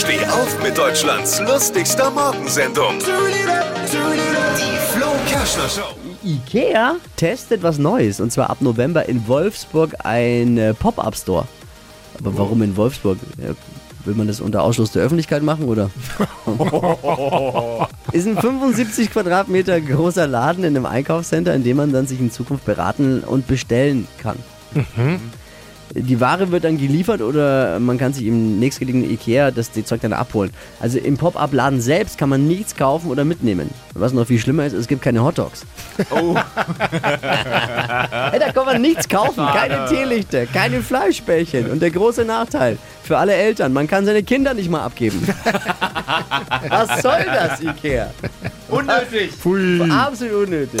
Steh auf mit Deutschlands lustigster Morgensendung. Die Flo Kerschner Show. Ikea testet was Neues und zwar ab November in Wolfsburg ein äh, Pop-Up-Store. Aber warum in Wolfsburg? Ja, will man das unter Ausschluss der Öffentlichkeit machen oder? Ist ein 75 Quadratmeter großer Laden in einem Einkaufscenter, in dem man dann sich in Zukunft beraten und bestellen kann. Die Ware wird dann geliefert oder man kann sich im nächstgelegenen Ikea das die Zeug dann abholen. Also im Pop-Up-Laden selbst kann man nichts kaufen oder mitnehmen. Was noch viel schlimmer ist, es gibt keine Hotdogs. Oh, Hey, da kann man nichts kaufen, keine Teelichter, keine Fleischbällchen. Und der große Nachteil für alle Eltern, man kann seine Kinder nicht mal abgeben. Was soll das, Ikea? unnötig. Absolut unnötig.